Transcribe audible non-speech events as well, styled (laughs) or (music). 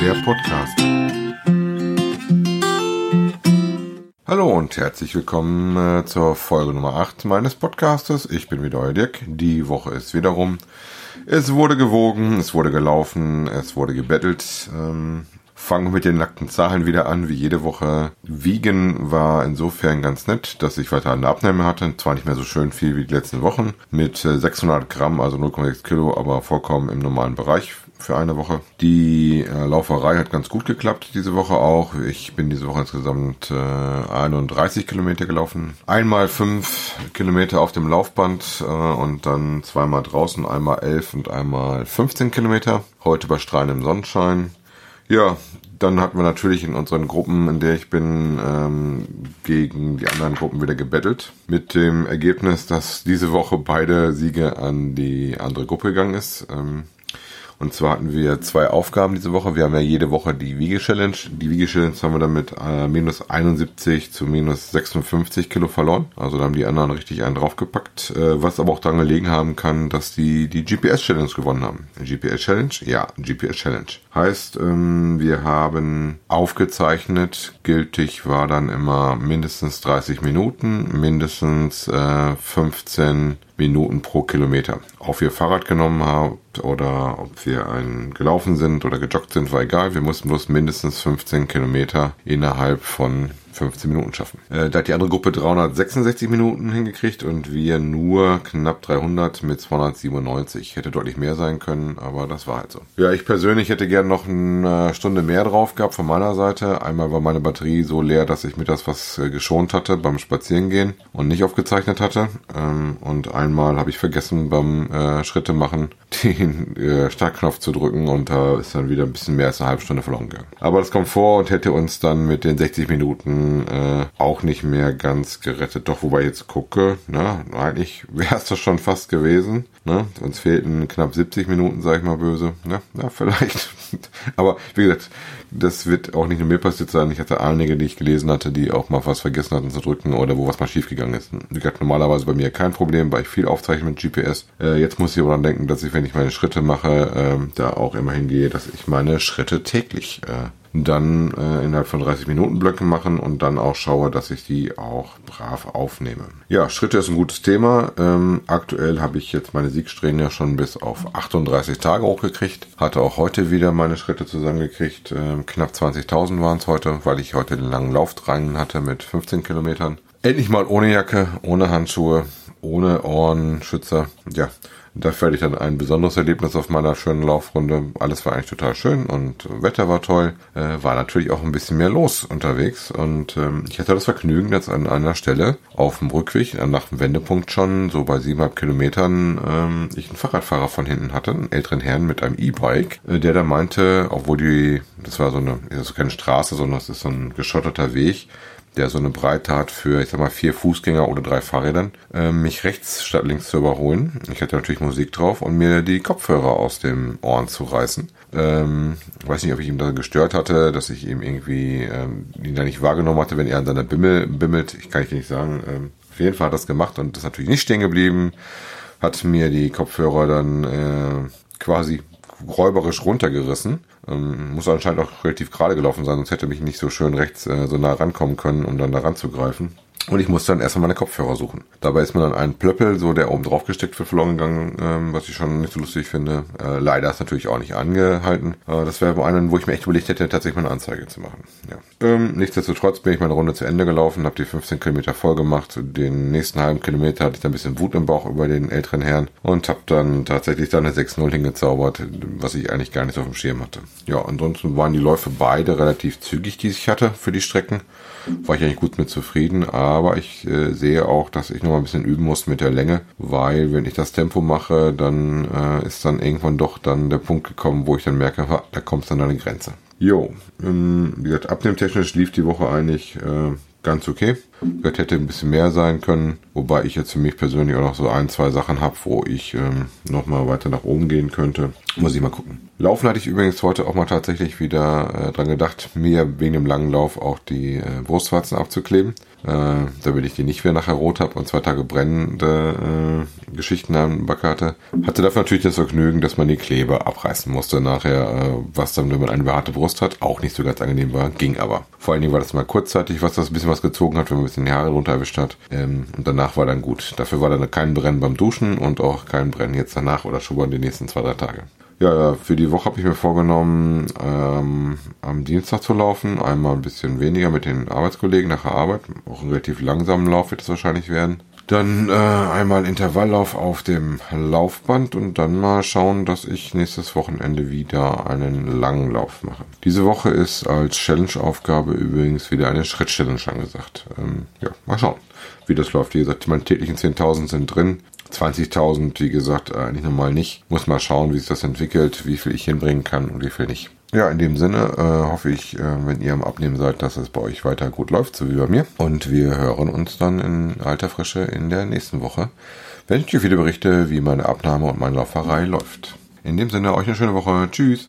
der Podcast. Hallo und herzlich willkommen äh, zur Folge Nummer 8 meines Podcastes. Ich bin wieder euer Dirk. Die Woche ist wieder rum. Es wurde gewogen, es wurde gelaufen, es wurde gebettelt. Fangen mit den nackten Zahlen wieder an, wie jede Woche. Wiegen war insofern ganz nett, dass ich weiter eine Abnahme hatte. Zwar nicht mehr so schön viel wie die letzten Wochen, mit 600 äh, Gramm, also 0,6 Kilo, aber vollkommen im normalen Bereich für eine Woche. Die äh, Lauferei hat ganz gut geklappt diese Woche auch. Ich bin diese Woche insgesamt äh, 31 Kilometer gelaufen. Einmal 5 Kilometer auf dem Laufband äh, und dann zweimal draußen, einmal 11 und einmal 15 Kilometer. Heute bei strahlendem Sonnenschein. Ja, dann hatten wir natürlich in unseren Gruppen, in der ich bin, ähm, gegen die anderen Gruppen wieder gebettelt. Mit dem Ergebnis, dass diese Woche beide Siege an die andere Gruppe gegangen ist. Ähm, und zwar hatten wir zwei Aufgaben diese Woche. Wir haben ja jede Woche die Wiege-Challenge. Die Wiege-Challenge haben wir dann mit äh, minus 71 zu minus 56 Kilo verloren. Also da haben die anderen richtig einen draufgepackt. Äh, was aber auch daran gelegen haben kann, dass die die GPS-Challenge gewonnen haben. GPS-Challenge? Ja, GPS-Challenge. Heißt, ähm, wir haben aufgezeichnet. Gültig war dann immer mindestens 30 Minuten, mindestens äh, 15 Minuten pro Kilometer. Ob wir Fahrrad genommen haben oder ob wir ein gelaufen sind oder gejoggt sind, war egal. Wir mussten bloß mindestens 15 Kilometer innerhalb von 15 Minuten schaffen. Äh, da hat die andere Gruppe 366 Minuten hingekriegt und wir nur knapp 300 mit 297. Hätte deutlich mehr sein können, aber das war halt so. Ja, ich persönlich hätte gern noch eine Stunde mehr drauf gehabt von meiner Seite. Einmal war meine Batterie so leer, dass ich mir das was äh, geschont hatte beim Spazierengehen und nicht aufgezeichnet hatte. Ähm, und einmal habe ich vergessen beim äh, Schritte machen (laughs) den äh, Startknopf zu drücken und da ist dann wieder ein bisschen mehr als eine halbe Stunde verloren gegangen. Aber das kommt vor und hätte uns dann mit den 60 Minuten äh, auch nicht mehr ganz gerettet. Doch, wobei jetzt gucke, na, eigentlich wäre es das schon fast gewesen. Ne? Uns fehlten knapp 70 Minuten, sag ich mal böse. Ne? Ja, vielleicht. (laughs) Aber wie gesagt, das wird auch nicht nur mir passiert sein. Ich hatte einige, die ich gelesen hatte, die auch mal was vergessen hatten zu drücken oder wo was mal schiefgegangen ist. Wie gesagt, normalerweise bei mir kein Problem, weil ich viel aufzeichne mit GPS. Äh, jetzt muss ich aber dann denken, dass ich, wenn ich meine Schritte mache, äh, da auch immerhin gehe, dass ich meine Schritte täglich äh, dann äh, innerhalb von 30 Minuten Blöcke machen und dann auch schaue, dass ich die auch brav aufnehme. Ja, Schritte ist ein gutes Thema. Ähm, aktuell habe ich jetzt meine Siegsträhne ja schon bis auf 38 Tage hochgekriegt. Hatte auch heute wieder meine Schritte zusammengekriegt. Ähm, knapp 20.000 waren es heute, weil ich heute den langen Lauf dran hatte mit 15 Kilometern. Endlich mal ohne Jacke, ohne Handschuhe, ohne Ohrenschützer. Ja, Dafür hatte ich dann ein besonderes Erlebnis auf meiner schönen Laufrunde. Alles war eigentlich total schön und Wetter war toll. Äh, war natürlich auch ein bisschen mehr los unterwegs und ähm, ich hatte das Vergnügen, dass an einer Stelle auf dem Rückweg, nach dem Wendepunkt schon, so bei siebeneinhalb Kilometern, ähm, ich einen Fahrradfahrer von hinten hatte, einen älteren Herrn mit einem E-Bike, äh, der da meinte, obwohl die, das war so eine, das ist keine Straße, sondern das ist so ein geschotterter Weg, der so eine Breite hat für, ich sag mal, vier Fußgänger oder drei Fahrrädern, äh, mich rechts statt links zu überholen. Ich hatte natürlich Musik drauf und mir die Kopfhörer aus dem Ohren zu reißen. Ähm, weiß nicht, ob ich ihm da gestört hatte, dass ich ihm irgendwie ähm, ihn da nicht wahrgenommen hatte, wenn er an seiner Bimmel bimmelt. Ich kann ich nicht sagen. Ähm, auf jeden Fall hat er das gemacht und ist natürlich nicht stehen geblieben. Hat mir die Kopfhörer dann äh, quasi räuberisch runtergerissen. Ähm, muss anscheinend auch relativ gerade gelaufen sein, sonst hätte mich nicht so schön rechts äh, so nah rankommen können, um dann da ranzugreifen. Und ich musste dann erstmal meine Kopfhörer suchen. Dabei ist mir dann ein Plöppel, so der oben drauf gesteckt wird, verloren gegangen, ähm, was ich schon nicht so lustig finde. Äh, leider ist natürlich auch nicht angehalten. Äh, das wäre einen, wo ich mir echt überlegt hätte, tatsächlich mal eine Anzeige zu machen. Ja. Ähm, nichtsdestotrotz bin ich meine Runde zu Ende gelaufen, habe die 15 Kilometer voll gemacht. Den nächsten halben Kilometer hatte ich dann ein bisschen Wut im Bauch über den älteren Herrn und habe dann tatsächlich dann eine 6-0 hingezaubert, was ich eigentlich gar nicht auf dem Schirm hatte. Ja, ansonsten waren die Läufe beide relativ zügig, die ich hatte für die Strecken war ich eigentlich gut mit zufrieden, aber ich äh, sehe auch, dass ich noch mal ein bisschen üben muss mit der Länge, weil wenn ich das Tempo mache, dann äh, ist dann irgendwann doch dann der Punkt gekommen, wo ich dann merke, ha, da kommt dann an eine Grenze. Jo, ähm, wie gesagt, abnehmtechnisch lief die Woche eigentlich äh, ganz okay. Das hätte ein bisschen mehr sein können, wobei ich jetzt für mich persönlich auch noch so ein, zwei Sachen habe, wo ich ähm, nochmal weiter nach oben gehen könnte. Muss ich mal gucken. Laufen hatte ich übrigens heute auch mal tatsächlich wieder äh, dran gedacht, mir wegen dem langen Lauf auch die äh, Brustwarzen abzukleben, äh, damit ich die nicht mehr nachher rot habe und zwei Tage brennende äh, Geschichten am Back hatte. Hatte dafür natürlich das Vergnügen, dass man die Klebe abreißen musste nachher, äh, was dann, wenn man eine behaarte Brust hat, auch nicht so ganz angenehm war, ging aber. Vor allen Dingen war das mal kurzzeitig, was das ein bisschen was gezogen hat, wenn man bisschen die Haare drunter erwischt hat. Ähm, und danach war dann gut. Dafür war dann kein Brennen beim Duschen und auch kein Brennen jetzt danach oder schon mal die nächsten zwei, drei Tage. Ja, für die Woche habe ich mir vorgenommen, ähm, am Dienstag zu laufen. Einmal ein bisschen weniger mit den Arbeitskollegen nach der Arbeit. Auch einen relativ langsamen Lauf wird es wahrscheinlich werden. Dann äh, einmal Intervalllauf auf dem Laufband und dann mal schauen, dass ich nächstes Wochenende wieder einen langen Lauf mache. Diese Woche ist als Challenge-Aufgabe übrigens wieder eine Schritt-Challenge angesagt. Ähm, ja, mal schauen, wie das läuft. Wie gesagt, meine täglichen 10.000 sind drin. 20.000, wie gesagt, eigentlich normal nicht. Muss mal schauen, wie sich das entwickelt, wie viel ich hinbringen kann und wie viel nicht. Ja, in dem Sinne äh, hoffe ich, äh, wenn ihr am Abnehmen seid, dass es bei euch weiter gut läuft, so wie bei mir. Und wir hören uns dann in alter Frische in der nächsten Woche, wenn ich euch wieder berichte, wie meine Abnahme und meine Lauferei läuft. In dem Sinne, euch eine schöne Woche. Tschüss.